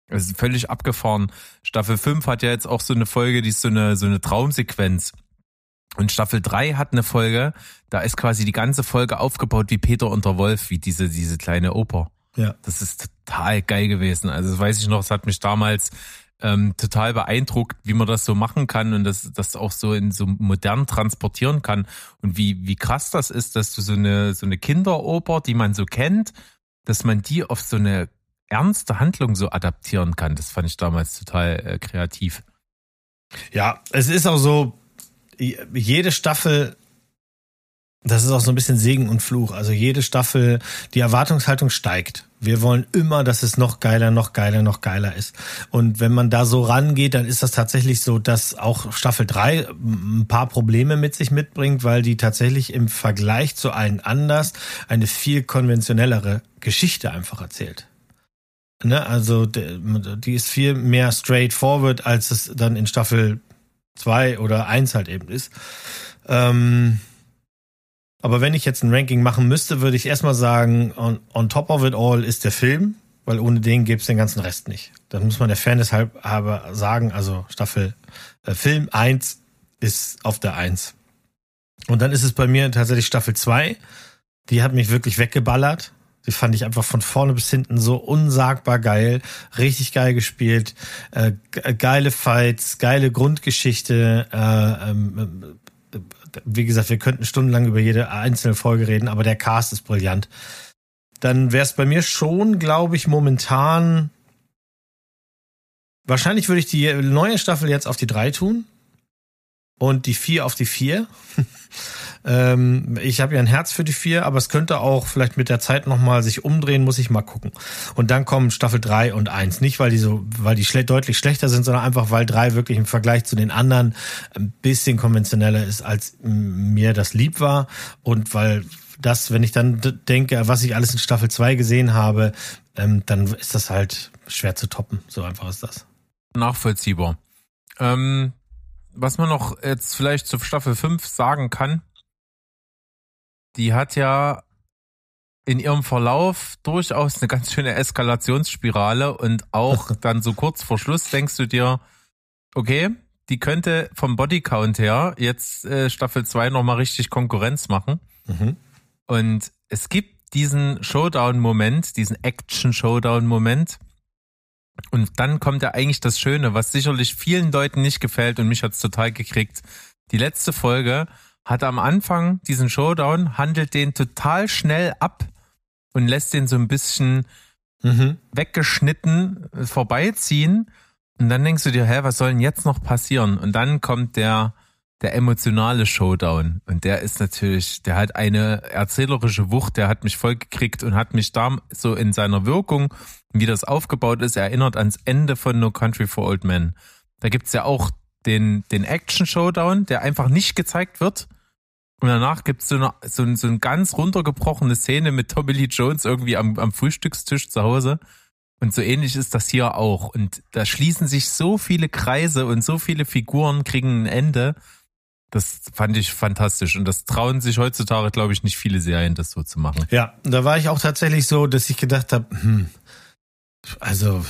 Das ist völlig abgefahren. Staffel 5 hat ja jetzt auch so eine Folge, die ist so eine, so eine Traumsequenz. Und Staffel 3 hat eine Folge, da ist quasi die ganze Folge aufgebaut wie Peter und der Wolf, wie diese, diese kleine Oper. Ja. Das ist total geil gewesen. Also das weiß ich noch, es hat mich damals ähm, total beeindruckt, wie man das so machen kann und das, das auch so in so modern transportieren kann und wie, wie krass das ist, dass du so eine, so eine Kinderoper, die man so kennt, dass man die auf so eine ernste Handlung so adaptieren kann. Das fand ich damals total äh, kreativ. Ja, es ist auch so, jede Staffel das ist auch so ein bisschen Segen und Fluch. Also jede Staffel, die Erwartungshaltung steigt. Wir wollen immer, dass es noch geiler, noch geiler, noch geiler ist. Und wenn man da so rangeht, dann ist das tatsächlich so, dass auch Staffel 3 ein paar Probleme mit sich mitbringt, weil die tatsächlich im Vergleich zu allen anders eine viel konventionellere Geschichte einfach erzählt. Ne? Also die ist viel mehr straightforward, als es dann in Staffel 2 oder 1 halt eben ist. Ähm aber wenn ich jetzt ein Ranking machen müsste, würde ich erstmal sagen, on, on top of it all ist der Film, weil ohne den gäbe es den ganzen Rest nicht. Das muss man der Fairness halber sagen. Also Staffel äh, Film 1 ist auf der 1. Und dann ist es bei mir tatsächlich Staffel 2. Die hat mich wirklich weggeballert. Die fand ich einfach von vorne bis hinten so unsagbar geil. Richtig geil gespielt. Äh, geile Fights, geile Grundgeschichte. Äh, ähm, wie gesagt, wir könnten stundenlang über jede einzelne Folge reden, aber der Cast ist brillant. Dann wäre es bei mir schon, glaube ich, momentan. Wahrscheinlich würde ich die neue Staffel jetzt auf die drei tun und die vier auf die vier. Ähm, ich habe ja ein Herz für die vier, aber es könnte auch vielleicht mit der Zeit nochmal sich umdrehen, muss ich mal gucken. Und dann kommen Staffel drei und eins Nicht, weil die so, weil die schle deutlich schlechter sind, sondern einfach, weil drei wirklich im Vergleich zu den anderen ein bisschen konventioneller ist, als mir das lieb war. Und weil das, wenn ich dann denke, was ich alles in Staffel zwei gesehen habe, ähm, dann ist das halt schwer zu toppen. So einfach ist das. Nachvollziehbar. Ähm, was man noch jetzt vielleicht zu Staffel 5 sagen kann, die hat ja in ihrem Verlauf durchaus eine ganz schöne Eskalationsspirale und auch dann so kurz vor Schluss denkst du dir, okay, die könnte vom Bodycount her jetzt äh, Staffel 2 nochmal richtig Konkurrenz machen. Mhm. Und es gibt diesen Showdown-Moment, diesen Action-Showdown-Moment. Und dann kommt ja eigentlich das Schöne, was sicherlich vielen Leuten nicht gefällt und mich hat's total gekriegt. Die letzte Folge hat am Anfang diesen Showdown, handelt den total schnell ab und lässt den so ein bisschen mhm. weggeschnitten vorbeiziehen. Und dann denkst du dir, hä, was soll denn jetzt noch passieren? Und dann kommt der, der emotionale Showdown. Und der ist natürlich, der hat eine erzählerische Wucht, der hat mich voll gekriegt und hat mich da so in seiner Wirkung, wie das aufgebaut ist, erinnert ans Ende von No Country for Old Men. Da gibt's ja auch den, den Action-Showdown, der einfach nicht gezeigt wird. Und danach gibt's so eine, so, so eine ganz runtergebrochene Szene mit Tommy Lee Jones irgendwie am, am Frühstückstisch zu Hause. Und so ähnlich ist das hier auch. Und da schließen sich so viele Kreise und so viele Figuren kriegen ein Ende. Das fand ich fantastisch. Und das trauen sich heutzutage, glaube ich, nicht viele Serien, das so zu machen. Ja, da war ich auch tatsächlich so, dass ich gedacht habe, hm, also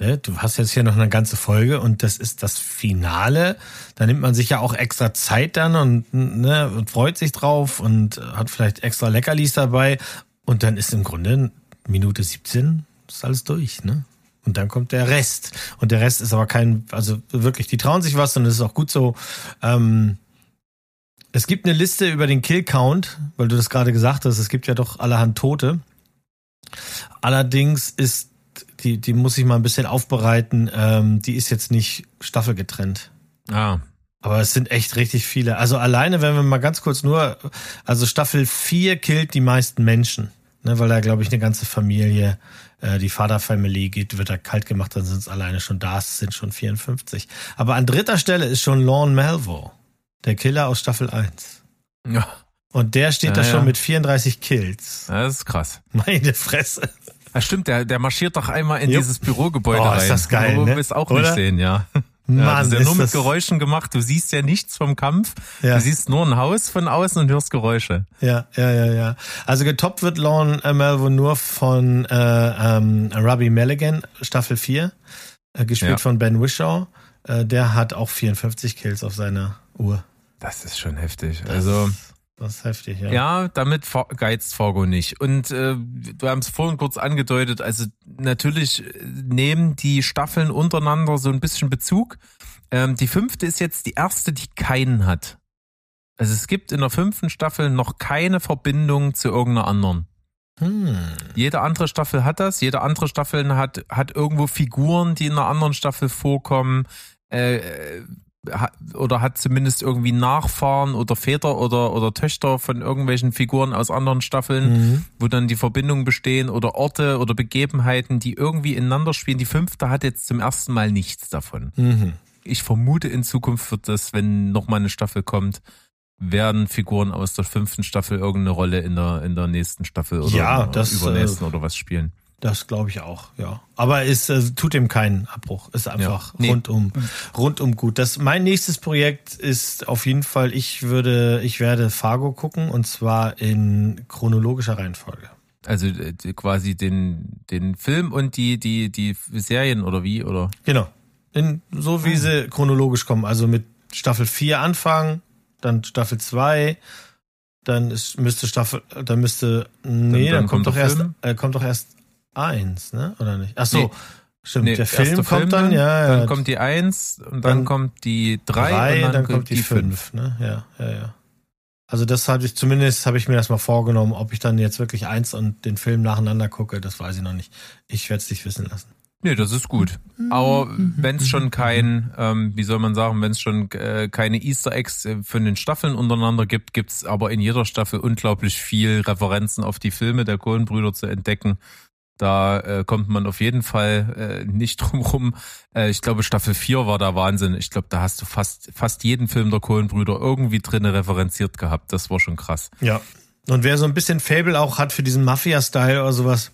ne, du hast jetzt hier noch eine ganze Folge und das ist das Finale. Da nimmt man sich ja auch extra Zeit dann und, ne, und freut sich drauf und hat vielleicht extra Leckerlis dabei. Und dann ist im Grunde Minute 17 ist alles durch, ne? Und dann kommt der Rest. Und der Rest ist aber kein, also wirklich, die trauen sich was und das ist auch gut so. Ähm, es gibt eine Liste über den Kill-Count, weil du das gerade gesagt hast, es gibt ja doch allerhand Tote. Allerdings ist die, die muss ich mal ein bisschen aufbereiten. Ähm, die ist jetzt nicht staffelgetrennt. Ah. Aber es sind echt richtig viele. Also alleine, wenn wir mal ganz kurz nur, also Staffel 4 killt die meisten Menschen. Ne, weil da, glaube ich, eine ganze Familie, äh, die Vaterfamilie geht, wird da kalt gemacht, dann sind es alleine schon da, es sind schon 54. Aber an dritter Stelle ist schon Lorne Melvo, der Killer aus Staffel 1. Ja. Und der steht ja, da schon ja. mit 34 Kills. Das ist krass. Meine Fresse. Ja, stimmt, der, der marschiert doch einmal in Jupp. dieses Bürogebäude oh, rein. ist das geil, Du ne? willst auch Oder? nicht sehen, ja. Mann, ja, das ist ja nur mit Geräuschen gemacht. Du siehst ja nichts vom Kampf. Ja. Du siehst nur ein Haus von außen und hörst Geräusche. Ja, ja, ja, ja. Also getoppt wird Lorne Melvo nur von äh, ähm, Robbie Mulligan, Staffel 4, äh, gespielt ja. von Ben Wishaw. Äh, der hat auch 54 Kills auf seiner Uhr. Das ist schon heftig. Das also das ist heftig, ja. Ja, damit geizt Fargo nicht. Und äh, wir haben es vorhin kurz angedeutet, also natürlich nehmen die Staffeln untereinander so ein bisschen Bezug. Ähm, die fünfte ist jetzt die erste, die keinen hat. Also es gibt in der fünften Staffel noch keine Verbindung zu irgendeiner anderen. Hm. Jede andere Staffel hat das, jede andere Staffel hat, hat irgendwo Figuren, die in einer anderen Staffel vorkommen. Äh, oder hat zumindest irgendwie Nachfahren oder Väter oder, oder Töchter von irgendwelchen Figuren aus anderen Staffeln, mhm. wo dann die Verbindungen bestehen oder Orte oder Begebenheiten, die irgendwie ineinander spielen. Die fünfte hat jetzt zum ersten Mal nichts davon. Mhm. Ich vermute, in Zukunft wird das, wenn nochmal eine Staffel kommt, werden Figuren aus der fünften Staffel irgendeine Rolle in der, in der nächsten Staffel oder ja, das, übernächsten äh, oder was spielen. Das glaube ich auch, ja. Aber es äh, tut ihm keinen Abbruch. Ist einfach ja, nee. rundum, rundum gut. Das, mein nächstes Projekt ist auf jeden Fall, ich würde, ich werde Fargo gucken und zwar in chronologischer Reihenfolge. Also äh, quasi den, den Film und die, die, die Serien oder wie, oder? Genau. In, so wie ah. sie chronologisch kommen. Also mit Staffel 4 anfangen, dann Staffel 2, dann ist, müsste Staffel, dann müsste, nee, dann, dann, dann kommt, doch erst, äh, kommt doch erst eins, ne? Oder nicht? Ach so. Nee. Stimmt, nee, der Film kommt Film, dann, ja, ja. Dann kommt die eins und dann, dann kommt die drei, drei und dann, dann kommt die, die fünf. Ne? Ja, ja, ja. Also das habe ich zumindest habe ich mir das mal vorgenommen, ob ich dann jetzt wirklich eins und den Film nacheinander gucke, das weiß ich noch nicht. Ich werde es dich wissen lassen. Nee, das ist gut. Aber wenn es schon kein, ähm, wie soll man sagen, wenn es schon äh, keine Easter Eggs äh, von den Staffeln untereinander gibt, gibt's aber in jeder Staffel unglaublich viel Referenzen auf die Filme der Kohlenbrüder zu entdecken. Da äh, kommt man auf jeden Fall äh, nicht drum rum. Äh, ich glaube, Staffel 4 war da Wahnsinn. Ich glaube, da hast du fast, fast jeden Film der Kohlenbrüder irgendwie drinne referenziert gehabt. Das war schon krass. Ja. Und wer so ein bisschen Fable auch hat für diesen Mafia-Style oder sowas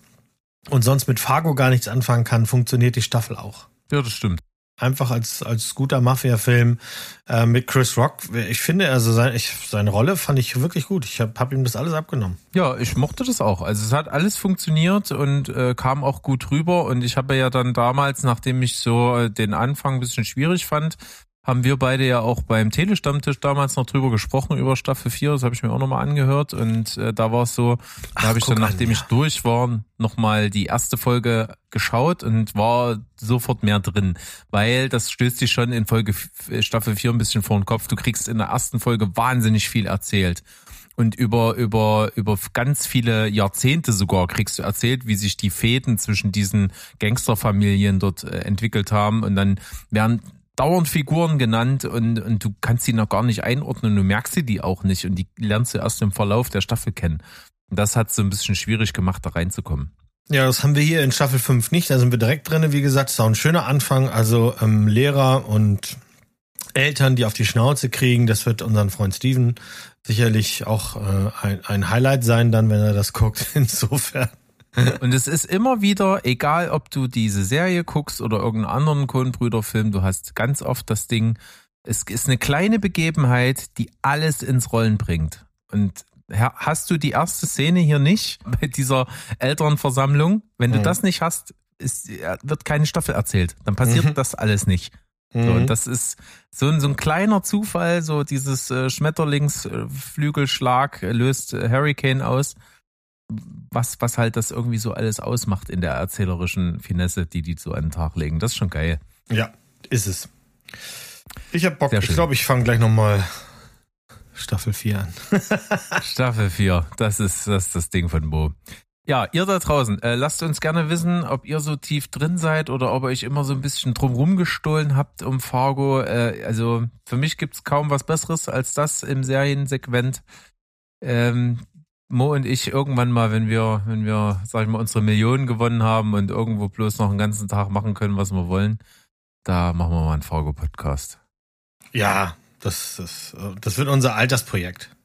und sonst mit Fargo gar nichts anfangen kann, funktioniert die Staffel auch. Ja, das stimmt einfach als als guter Mafia-Film äh, mit Chris Rock. Ich finde, also sein, ich, seine Rolle fand ich wirklich gut. Ich habe hab ihm das alles abgenommen. Ja, ich mochte das auch. Also es hat alles funktioniert und äh, kam auch gut rüber. Und ich habe ja dann damals, nachdem ich so äh, den Anfang ein bisschen schwierig fand, haben wir beide ja auch beim Telestammtisch damals noch drüber gesprochen, über Staffel 4, das habe ich mir auch nochmal angehört. Und äh, da war es so, da habe ich dann, nachdem an, ja. ich durch war, nochmal die erste Folge geschaut und war sofort mehr drin, weil das stößt dich schon in Folge Staffel 4 ein bisschen vor den Kopf. Du kriegst in der ersten Folge wahnsinnig viel erzählt. Und über, über, über ganz viele Jahrzehnte sogar kriegst du erzählt, wie sich die Fäden zwischen diesen Gangsterfamilien dort äh, entwickelt haben. Und dann werden dauernd Figuren genannt und, und du kannst sie noch gar nicht einordnen, du merkst sie die auch nicht und die lernst du erst im Verlauf der Staffel kennen. Und das hat es so ein bisschen schwierig gemacht, da reinzukommen. Ja, das haben wir hier in Staffel 5 nicht, da sind wir direkt drinne. Wie gesagt, ist auch ein schöner Anfang. Also ähm, Lehrer und Eltern, die auf die Schnauze kriegen, das wird unseren Freund Steven sicherlich auch äh, ein, ein Highlight sein, dann, wenn er das guckt. Insofern. Und es ist immer wieder, egal ob du diese Serie guckst oder irgendeinen anderen Kohnbrüder-Film, du hast ganz oft das Ding, es ist eine kleine Begebenheit, die alles ins Rollen bringt. Und hast du die erste Szene hier nicht bei dieser Elternversammlung? Wenn du mhm. das nicht hast, ist, wird keine Staffel erzählt. Dann passiert mhm. das alles nicht. So, und mhm. das ist so ein, so ein kleiner Zufall, so dieses äh, Schmetterlingsflügelschlag löst äh, Hurricane aus was, was halt das irgendwie so alles ausmacht in der erzählerischen Finesse, die die so an den Tag legen. Das ist schon geil. Ja, ist es. Ich hab Bock. Ich glaube, ich fange gleich nochmal Staffel 4 an. Staffel 4, das ist, das ist das Ding von Bo. Ja, ihr da draußen, äh, lasst uns gerne wissen, ob ihr so tief drin seid oder ob ihr euch immer so ein bisschen drumrum gestohlen habt um Fargo. Äh, also für mich gibt's kaum was Besseres als das im Seriensegment. Ähm, Mo und ich irgendwann mal, wenn wir, wenn wir, sag ich mal, unsere Millionen gewonnen haben und irgendwo bloß noch einen ganzen Tag machen können, was wir wollen, da machen wir mal einen Fargo-Podcast. Ja, das, das, das wird unser Altersprojekt.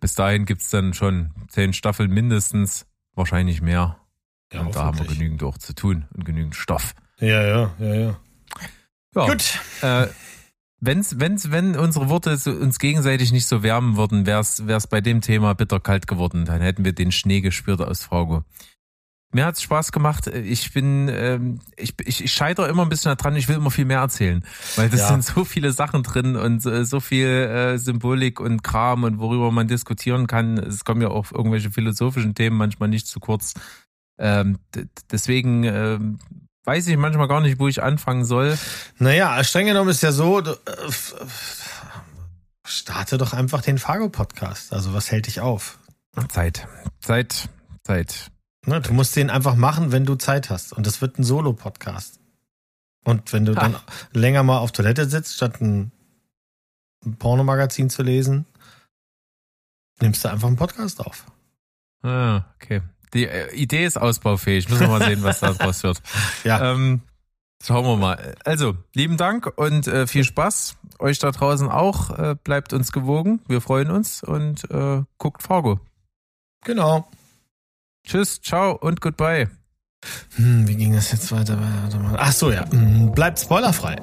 Bis dahin gibt's dann schon zehn Staffeln mindestens, wahrscheinlich mehr. Ja, und da haben wir genügend auch zu tun und genügend Stoff. Ja, ja, ja, ja. ja Gut. Äh, Wenn's, wenn's, wenn unsere Worte uns gegenseitig nicht so wärmen würden, wär's, wär's bei dem Thema bitterkalt geworden. Dann hätten wir den Schnee gespürt aus Fargo. Mir hat's Spaß gemacht. Ich bin, ähm, ich, ich, ich scheitere immer ein bisschen daran, ich will immer viel mehr erzählen. Weil das ja. sind so viele Sachen drin und so, so viel äh, Symbolik und Kram und worüber man diskutieren kann. Es kommen ja auch irgendwelche philosophischen Themen manchmal nicht zu kurz. Ähm, deswegen ähm, weiß ich manchmal gar nicht, wo ich anfangen soll. Naja, streng genommen ist ja so, du, äh, starte doch einfach den Fargo-Podcast. Also was hält dich auf? Zeit, Zeit, Zeit. Ne, du musst den einfach machen, wenn du Zeit hast. Und das wird ein Solo-Podcast. Und wenn du ha. dann länger mal auf Toilette sitzt, statt ein Pornomagazin zu lesen, nimmst du einfach einen Podcast auf. Ah, okay. Die äh, Idee ist ausbaufähig. Müssen wir mal sehen, was da draus wird. Ja. Ähm, schauen wir mal. Also, lieben Dank und äh, viel Spaß. Euch da draußen auch. Äh, bleibt uns gewogen. Wir freuen uns und äh, guckt Fargo. Genau. Tschüss, ciao und goodbye. Hm, wie ging das jetzt weiter? Ach so, ja. Hm, Bleibt spoilerfrei.